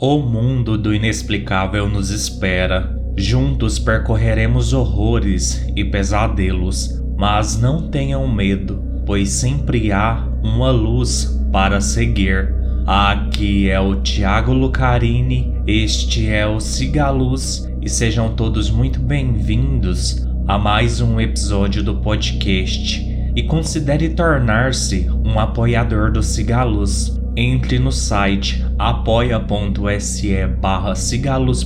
O mundo do inexplicável nos espera. Juntos percorreremos horrores e pesadelos, mas não tenham medo, pois sempre há uma luz para seguir. Aqui é o Tiago Lucarini, este é o Cigaluz e sejam todos muito bem-vindos a mais um episódio do podcast. E considere tornar-se um apoiador do Cigaluz entre no site apoia.se barra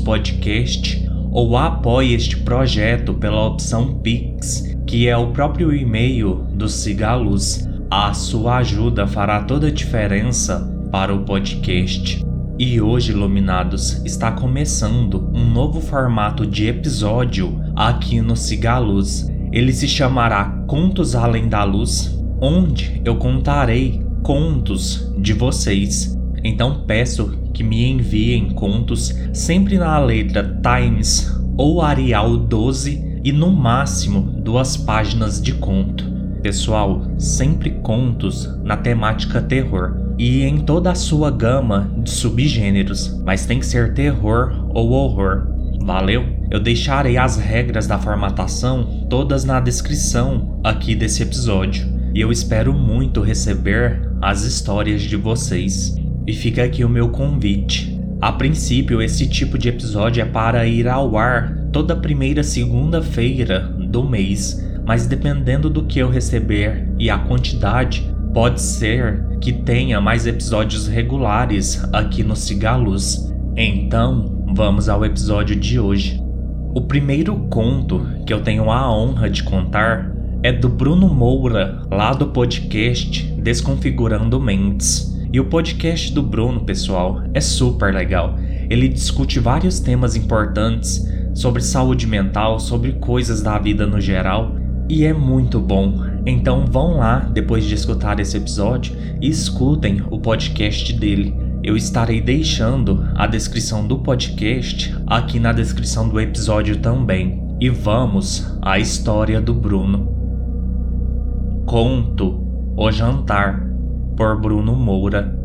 Podcast ou apoie este projeto pela opção Pix, que é o próprio e-mail do Cigaluz. A sua ajuda fará toda a diferença para o podcast. E hoje, iluminados, está começando um novo formato de episódio aqui no Cigaluz. Ele se chamará Contos Além da Luz, onde eu contarei contos de vocês. Então peço que me enviem contos sempre na letra Times ou Arial 12 e no máximo duas páginas de conto. Pessoal, sempre contos na temática terror e em toda a sua gama de subgêneros, mas tem que ser terror ou horror. Valeu? Eu deixarei as regras da formatação todas na descrição aqui desse episódio e eu espero muito receber as histórias de vocês. E fica aqui o meu convite. A princípio, esse tipo de episódio é para ir ao ar toda primeira segunda-feira do mês, mas dependendo do que eu receber e a quantidade, pode ser que tenha mais episódios regulares aqui no Cigaluz. Então, vamos ao episódio de hoje. O primeiro conto que eu tenho a honra de contar é do Bruno Moura, lá do podcast Desconfigurando Mentes. E o podcast do Bruno, pessoal, é super legal. Ele discute vários temas importantes sobre saúde mental, sobre coisas da vida no geral, e é muito bom. Então vão lá depois de escutar esse episódio e escutem o podcast dele. Eu estarei deixando a descrição do podcast aqui na descrição do episódio também. E vamos à história do Bruno. Conto O Jantar, por Bruno Moura.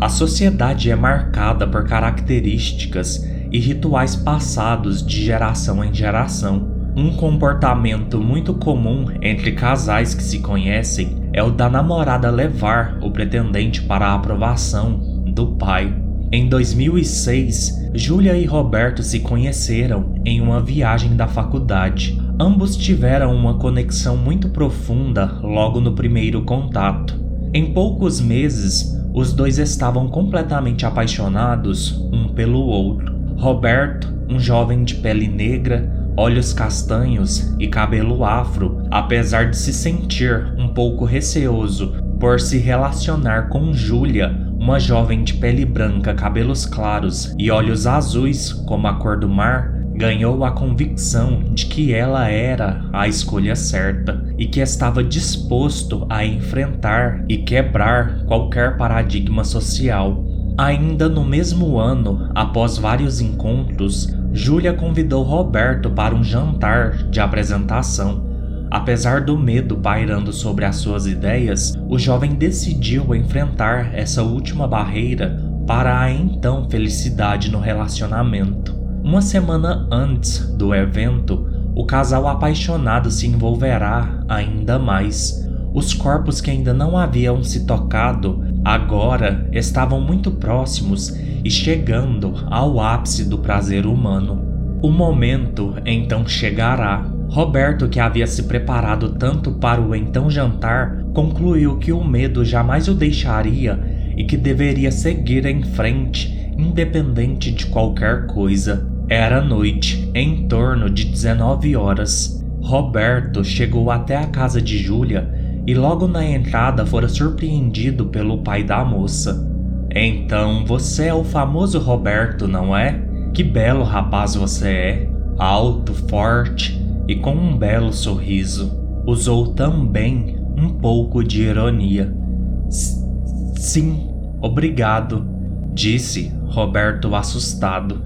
A sociedade é marcada por características e rituais passados de geração em geração. Um comportamento muito comum entre casais que se conhecem é o da namorada levar o pretendente para a aprovação do pai. Em 2006, Júlia e Roberto se conheceram em uma viagem da faculdade. Ambos tiveram uma conexão muito profunda logo no primeiro contato. Em poucos meses, os dois estavam completamente apaixonados um pelo outro. Roberto, um jovem de pele negra, olhos castanhos e cabelo afro, apesar de se sentir um pouco receoso por se relacionar com Júlia, uma jovem de pele branca, cabelos claros e olhos azuis como a cor do mar, ganhou a convicção de que ela era a escolha certa e que estava disposto a enfrentar e quebrar qualquer paradigma social. Ainda no mesmo ano, após vários encontros, Júlia convidou Roberto para um jantar de apresentação. Apesar do medo pairando sobre as suas ideias, o jovem decidiu enfrentar essa última barreira para a então felicidade no relacionamento. Uma semana antes do evento, o casal apaixonado se envolverá ainda mais. Os corpos que ainda não haviam se tocado agora estavam muito próximos e chegando ao ápice do prazer humano. O momento então chegará. Roberto, que havia se preparado tanto para o então jantar, concluiu que o medo jamais o deixaria e que deveria seguir em frente, independente de qualquer coisa. Era noite, em torno de 19 horas. Roberto chegou até a casa de Júlia e logo na entrada fora surpreendido pelo pai da moça. Então você é o famoso Roberto, não é? Que belo rapaz você é, alto, forte e com um belo sorriso. Usou também um pouco de ironia. Sim, obrigado, disse Roberto assustado.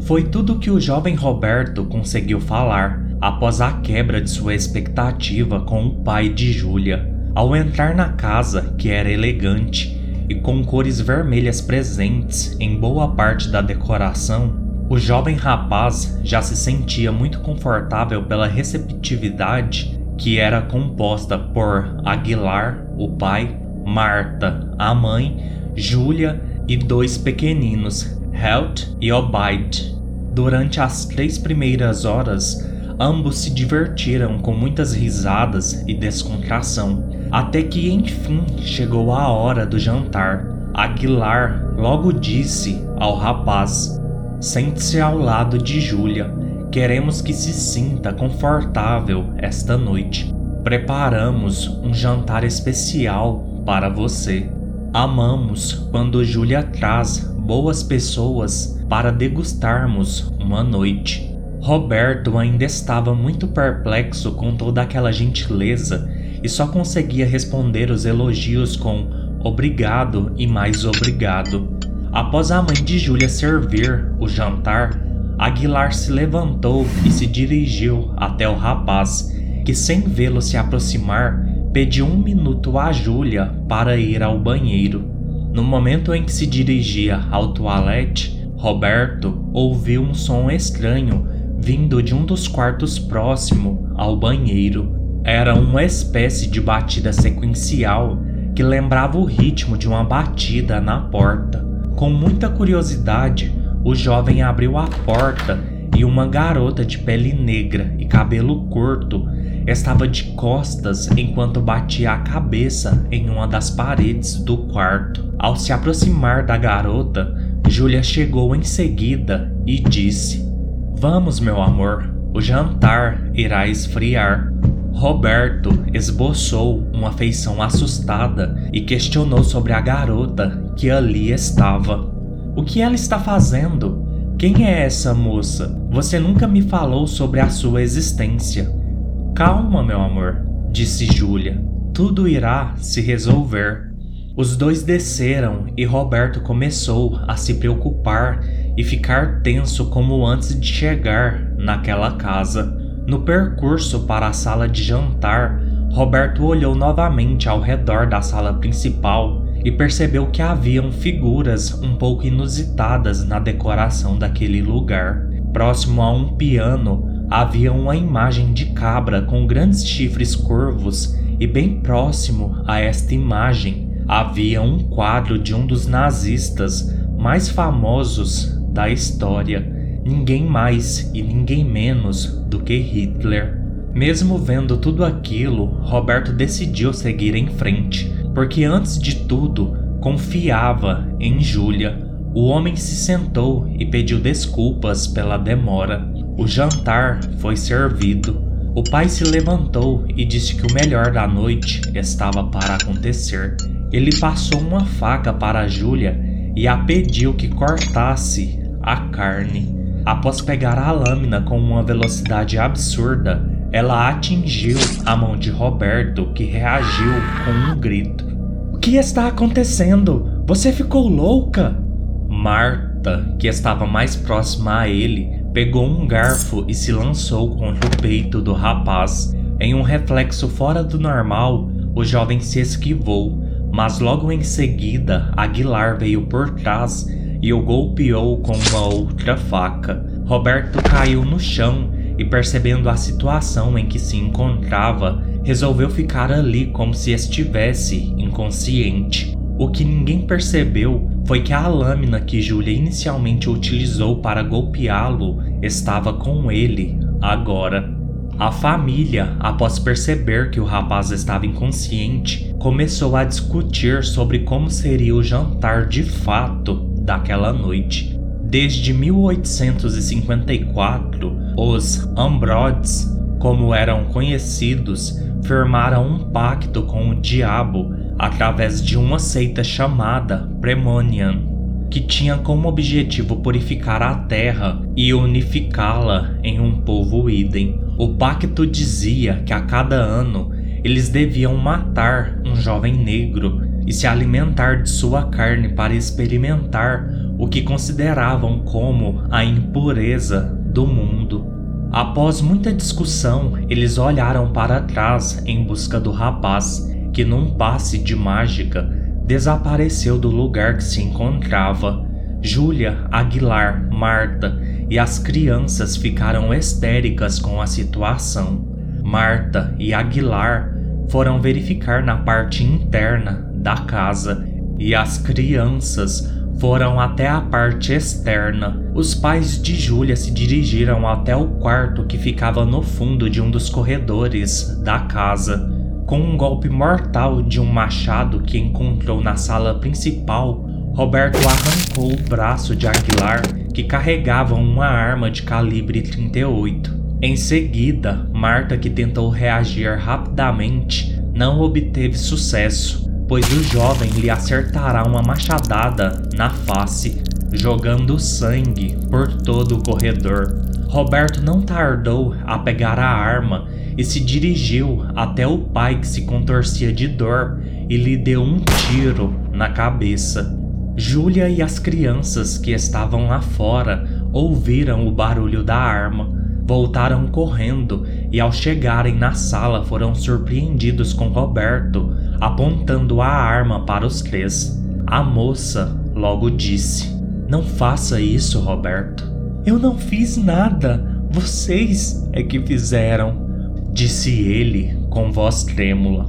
Foi tudo que o jovem Roberto conseguiu falar após a quebra de sua expectativa com o pai de Júlia. Ao entrar na casa, que era elegante, e com cores vermelhas presentes em boa parte da decoração, o jovem rapaz já se sentia muito confortável pela receptividade que era composta por Aguilar, o pai, Marta, a mãe, Júlia e dois pequeninos, Helt e Obaid. Durante as três primeiras horas, ambos se divertiram com muitas risadas e descontração, até que enfim chegou a hora do jantar. Aguilar logo disse ao rapaz: Sente-se ao lado de Júlia. Queremos que se sinta confortável esta noite. Preparamos um jantar especial para você. Amamos quando Júlia traz boas pessoas para degustarmos uma noite. Roberto ainda estava muito perplexo com toda aquela gentileza e só conseguia responder os elogios com obrigado e mais obrigado. Após a mãe de Júlia servir o jantar, Aguilar se levantou e se dirigiu até o rapaz, que sem vê-lo se aproximar, pediu um minuto a Júlia para ir ao banheiro. No momento em que se dirigia ao toalete, Roberto ouviu um som estranho vindo de um dos quartos próximo ao banheiro. Era uma espécie de batida sequencial que lembrava o ritmo de uma batida na porta. Com muita curiosidade, o jovem abriu a porta e uma garota de pele negra e cabelo curto estava de costas enquanto batia a cabeça em uma das paredes do quarto. Ao se aproximar da garota, Júlia chegou em seguida e disse: Vamos, meu amor, o jantar irá esfriar. Roberto esboçou uma feição assustada e questionou sobre a garota que ali estava. O que ela está fazendo? Quem é essa moça? Você nunca me falou sobre a sua existência. Calma, meu amor, disse Júlia. Tudo irá se resolver. Os dois desceram e Roberto começou a se preocupar e ficar tenso como antes de chegar naquela casa. No percurso para a sala de jantar, Roberto olhou novamente ao redor da sala principal e percebeu que haviam figuras um pouco inusitadas na decoração daquele lugar. Próximo a um piano havia uma imagem de cabra com grandes chifres curvos, e bem próximo a esta imagem havia um quadro de um dos nazistas mais famosos da história ninguém mais e ninguém menos do que Hitler. Mesmo vendo tudo aquilo, Roberto decidiu seguir em frente, porque antes de tudo confiava em Júlia. O homem se sentou e pediu desculpas pela demora. O jantar foi servido. O pai se levantou e disse que o melhor da noite estava para acontecer. Ele passou uma faca para Júlia e a pediu que cortasse a carne. Após pegar a lâmina com uma velocidade absurda, ela atingiu a mão de Roberto, que reagiu com um grito. O que está acontecendo? Você ficou louca? Marta, que estava mais próxima a ele, pegou um garfo e se lançou contra o peito do rapaz. Em um reflexo fora do normal, o jovem se esquivou, mas logo em seguida Aguilar veio por trás e o golpeou com uma outra faca. Roberto caiu no chão e, percebendo a situação em que se encontrava, resolveu ficar ali como se estivesse inconsciente. O que ninguém percebeu foi que a lâmina que Julia inicialmente utilizou para golpeá-lo estava com ele agora. A família, após perceber que o rapaz estava inconsciente, começou a discutir sobre como seria o jantar de fato daquela noite. Desde 1854, os Ambrods, como eram conhecidos, firmaram um pacto com o diabo através de uma seita chamada Premonian, que tinha como objetivo purificar a terra e unificá-la em um povo idem. O pacto dizia que a cada ano eles deviam matar um jovem negro e se alimentar de sua carne para experimentar o que consideravam como a impureza do mundo. Após muita discussão, eles olharam para trás em busca do rapaz, que num passe de mágica desapareceu do lugar que se encontrava. Júlia, Aguilar, Marta e as crianças ficaram histéricas com a situação. Marta e Aguilar foram verificar na parte interna da casa e as crianças foram até a parte externa. Os pais de Júlia se dirigiram até o quarto que ficava no fundo de um dos corredores da casa. Com um golpe mortal de um machado que encontrou na sala principal, Roberto arrancou o braço de Aguilar, que carregava uma arma de calibre 38. Em seguida, Marta, que tentou reagir rapidamente, não obteve sucesso, pois o jovem lhe acertará uma machadada na face, jogando sangue por todo o corredor. Roberto não tardou a pegar a arma e se dirigiu até o pai que se contorcia de dor e lhe deu um tiro na cabeça. Júlia e as crianças que estavam lá fora ouviram o barulho da arma voltaram correndo e, ao chegarem na sala, foram surpreendidos com Roberto apontando a arma para os três. A moça logo disse: Não faça isso, Roberto. Eu não fiz nada. Vocês é que fizeram, disse ele com voz trêmula.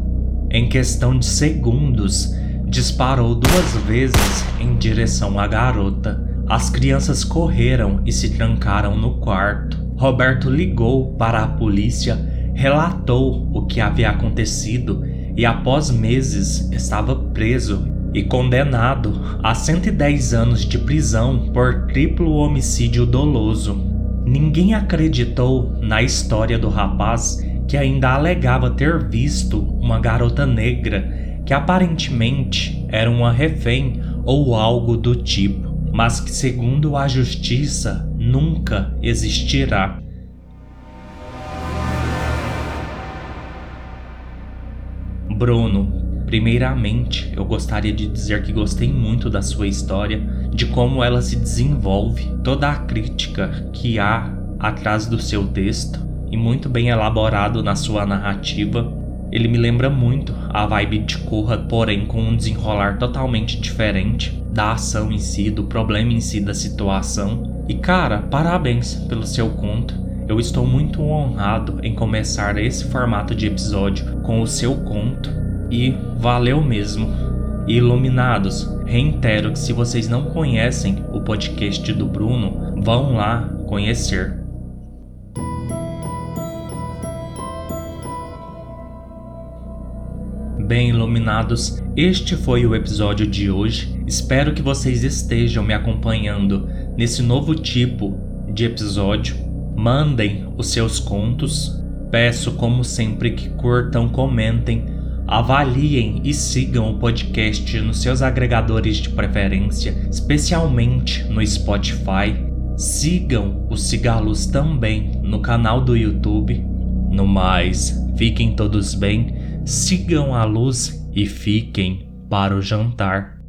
Em questão de segundos, disparou duas vezes em direção à garota. As crianças correram e se trancaram no quarto. Roberto ligou para a polícia, relatou o que havia acontecido e, após meses, estava preso e condenado a 110 anos de prisão por triplo homicídio doloso. Ninguém acreditou na história do rapaz que ainda alegava ter visto uma garota negra que aparentemente era uma refém ou algo do tipo mas que, segundo a justiça, nunca existirá. Bruno, primeiramente eu gostaria de dizer que gostei muito da sua história, de como ela se desenvolve, toda a crítica que há atrás do seu texto e muito bem elaborado na sua narrativa. Ele me lembra muito a vibe de Corra, porém com um desenrolar totalmente diferente da ação em si, do problema em si da situação. E cara, parabéns pelo seu conto. Eu estou muito honrado em começar esse formato de episódio com o seu conto e valeu mesmo. Iluminados, reitero que se vocês não conhecem o podcast do Bruno, vão lá conhecer. Bem iluminados, este foi o episódio de hoje. Espero que vocês estejam me acompanhando nesse novo tipo de episódio. Mandem os seus contos. Peço, como sempre, que curtam, comentem, avaliem e sigam o podcast nos seus agregadores de preferência, especialmente no Spotify. Sigam o Cigalos também no canal do YouTube. No mais, fiquem todos bem sigam a luz e fiquem para o jantar.